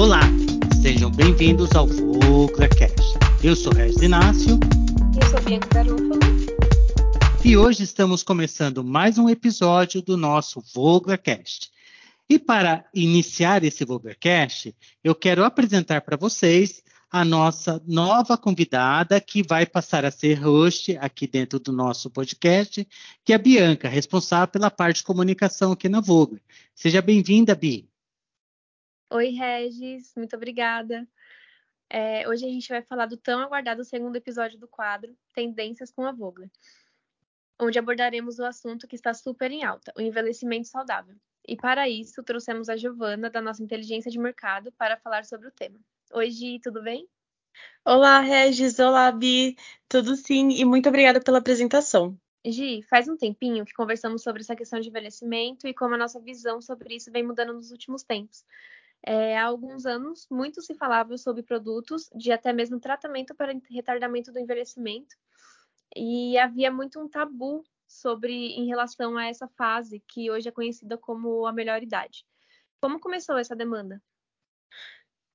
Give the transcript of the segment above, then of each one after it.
Olá, sejam bem-vindos ao VoglerCast. Eu sou Regis Inácio. E eu sou Bianca Garúfalo. E hoje estamos começando mais um episódio do nosso VoglerCast. E para iniciar esse VoglerCast, eu quero apresentar para vocês a nossa nova convidada, que vai passar a ser host aqui dentro do nosso podcast, que é a Bianca, responsável pela parte de comunicação aqui na Vogler. Seja bem-vinda, Bi. Oi, Regis, muito obrigada. É, hoje a gente vai falar do tão aguardado segundo episódio do quadro Tendências com a Vogler, onde abordaremos o assunto que está super em alta, o envelhecimento saudável. E para isso, trouxemos a Giovana, da nossa inteligência de mercado, para falar sobre o tema. Oi, Gi, tudo bem? Olá, Regis. Olá, Bi. Tudo sim, e muito obrigada pela apresentação. Gi, faz um tempinho que conversamos sobre essa questão de envelhecimento e como a nossa visão sobre isso vem mudando nos últimos tempos. É, há alguns anos, muito se falava sobre produtos de até mesmo tratamento para retardamento do envelhecimento, e havia muito um tabu sobre em relação a essa fase que hoje é conhecida como a melhor idade. Como começou essa demanda?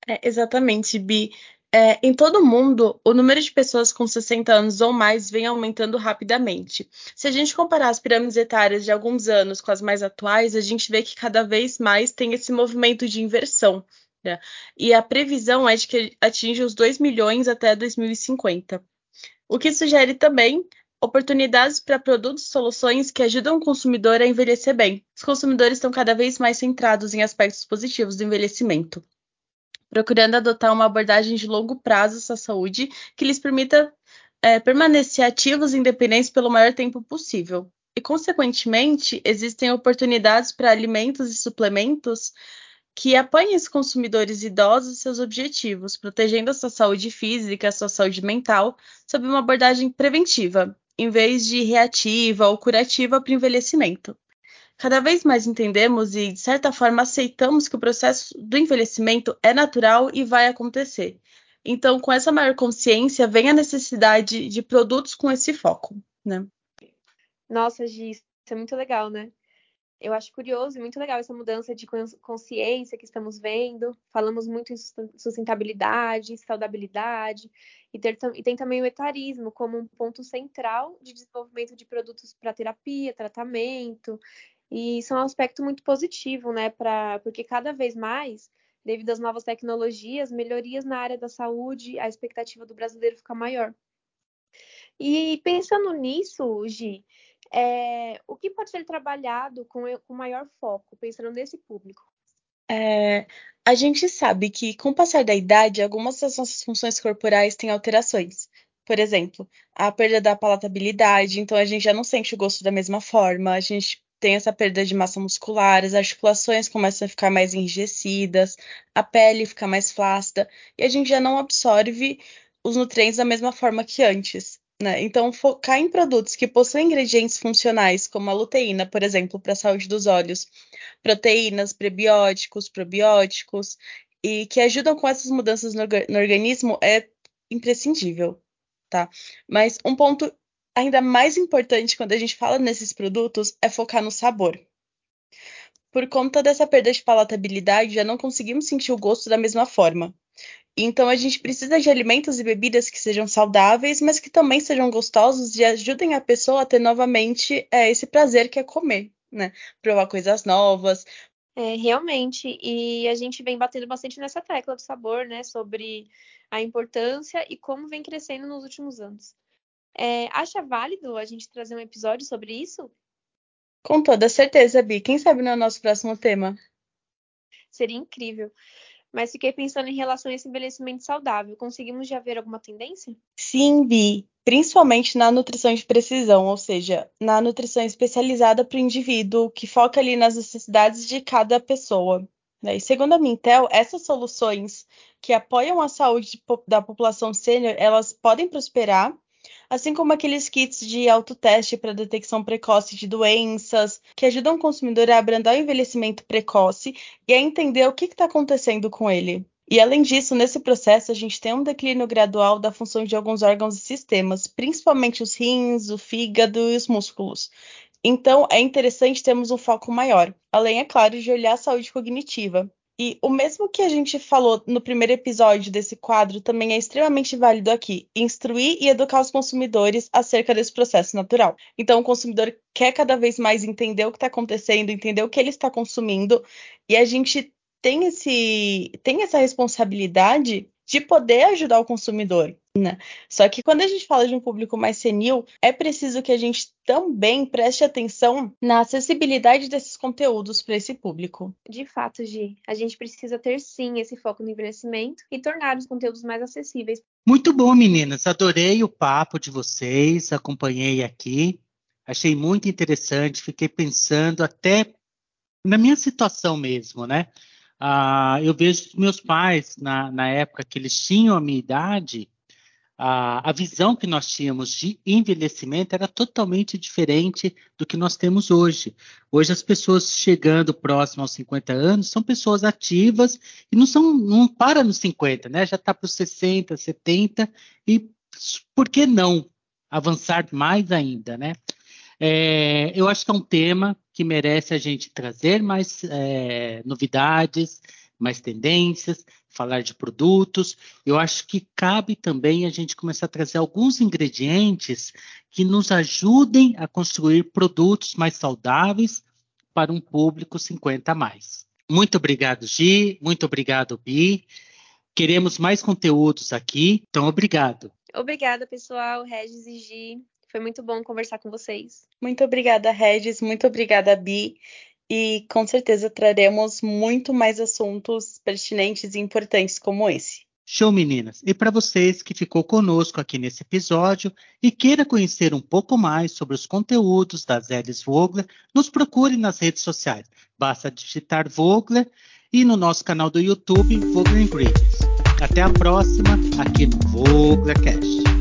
É, exatamente, Bi. É, em todo o mundo, o número de pessoas com 60 anos ou mais vem aumentando rapidamente. Se a gente comparar as pirâmides etárias de alguns anos com as mais atuais, a gente vê que cada vez mais tem esse movimento de inversão. Né? E a previsão é de que atinja os 2 milhões até 2050. O que sugere também oportunidades para produtos e soluções que ajudam o consumidor a envelhecer bem. Os consumidores estão cada vez mais centrados em aspectos positivos do envelhecimento procurando adotar uma abordagem de longo prazo à saúde que lhes permita é, permanecer ativos e independentes pelo maior tempo possível. E, consequentemente, existem oportunidades para alimentos e suplementos que apoiem os consumidores idosos e seus objetivos, protegendo a sua saúde física, a sua saúde mental, sob uma abordagem preventiva, em vez de reativa ou curativa para o envelhecimento. Cada vez mais entendemos e, de certa forma, aceitamos que o processo do envelhecimento é natural e vai acontecer. Então, com essa maior consciência, vem a necessidade de produtos com esse foco, né? Nossa, Gi, isso é muito legal, né? Eu acho curioso e muito legal essa mudança de consciência que estamos vendo. Falamos muito em sustentabilidade, saudabilidade, e, ter, e tem também o etarismo como um ponto central de desenvolvimento de produtos para terapia, tratamento, e isso é um aspecto muito positivo, né? Pra, porque cada vez mais, devido às novas tecnologias, melhorias na área da saúde, a expectativa do brasileiro fica maior. E pensando nisso, Gi, é, o que pode ser trabalhado com, com maior foco, pensando nesse público? É, a gente sabe que, com o passar da idade, algumas das nossas funções corporais têm alterações. Por exemplo, a perda da palatabilidade, então a gente já não sente o gosto da mesma forma, a gente tem essa perda de massa muscular, as articulações começam a ficar mais enrijecidas, a pele fica mais flácida e a gente já não absorve os nutrientes da mesma forma que antes. Né? Então, focar em produtos que possuem ingredientes funcionais, como a luteína, por exemplo, para a saúde dos olhos, proteínas, prebióticos, probióticos, e que ajudam com essas mudanças no, no organismo, é imprescindível. Tá? Mas um ponto ainda mais importante quando a gente fala nesses produtos é focar no sabor. Por conta dessa perda de palatabilidade, já não conseguimos sentir o gosto da mesma forma. Então a gente precisa de alimentos e bebidas que sejam saudáveis, mas que também sejam gostosos e ajudem a pessoa a ter novamente é, esse prazer que é comer, né? Provar coisas novas. É, realmente, e a gente vem batendo bastante nessa tecla do sabor, né? Sobre a importância e como vem crescendo nos últimos anos. É, acha válido a gente trazer um episódio sobre isso? Com toda certeza, Bi. Quem sabe no nosso próximo tema? Seria incrível. Mas fiquei pensando em relação a esse envelhecimento saudável. Conseguimos já ver alguma tendência? Sim, Bi. Principalmente na nutrição de precisão, ou seja, na nutrição especializada para o indivíduo, que foca ali nas necessidades de cada pessoa. Né? E segundo a Mintel, essas soluções que apoiam a saúde da população sênior, elas podem prosperar assim como aqueles kits de autoteste para detecção precoce de doenças, que ajudam o consumidor a abrandar o envelhecimento precoce e a entender o que está acontecendo com ele. E além disso, nesse processo, a gente tem um declínio gradual da função de alguns órgãos e sistemas, principalmente os rins, o fígado e os músculos. Então, é interessante termos um foco maior, além, é claro, de olhar a saúde cognitiva, E o mesmo que a gente falou no primeiro episódio desse quadro também é extremamente válido aqui: instruir e educar os consumidores acerca desse processo natural. Então, o consumidor quer cada vez mais entender o que está acontecendo, entender o que ele está consumindo, e a gente tem, esse, tem essa responsabilidade de poder ajudar o consumidor. Né? Só que quando a gente fala de um público mais senil, é preciso que a gente também preste atenção na acessibilidade desses conteúdos para esse público. De fato, Gi, a gente precisa ter sim esse foco no envelhecimento e tornar os conteúdos mais acessíveis. Muito bom, meninas. Adorei o papo de vocês, acompanhei aqui. Achei muito interessante, fiquei pensando até na minha situação mesmo, né? Ah, eu vejo meus pais, na, na época que eles tinham a minha idade, a, a, visão que nós tínhamos de envelhecimento era totalmente diferente do que nós temos hoje. Hoje as pessoas chegando próximo aos 50 anos são pessoas ativas e não são não para nos 50, né? Já está para os 60, 70 e por que não avançar mais ainda, né? É, eu acho que é um tema que merece a gente trazer mais é, novidades, mais tendências, falar de produtos. Eu acho que cabe também a gente começar a trazer alguns ingredientes que nos ajudem a construir produtos mais saudáveis para um público 50 a mais. Muito obrigado, Gi. Muito obrigado, Bi. Queremos mais conteúdos aqui, então obrigado. Obrigada, pessoal, Regis e Gi. Foi muito bom conversar com vocês. Muito obrigada, Regis. Muito obrigada, Bi. E com certeza traremos muito mais assuntos pertinentes e importantes como esse. Show, meninas! E para vocês que ficou conosco aqui nesse episódio e queira conhecer um pouco mais sobre os conteúdos das Elis Vogler, nos procure nas redes sociais. Basta digitar Vogler e no nosso canal do YouTube, Vogler Ingredients. Até a próxima, aqui no VoglerCast.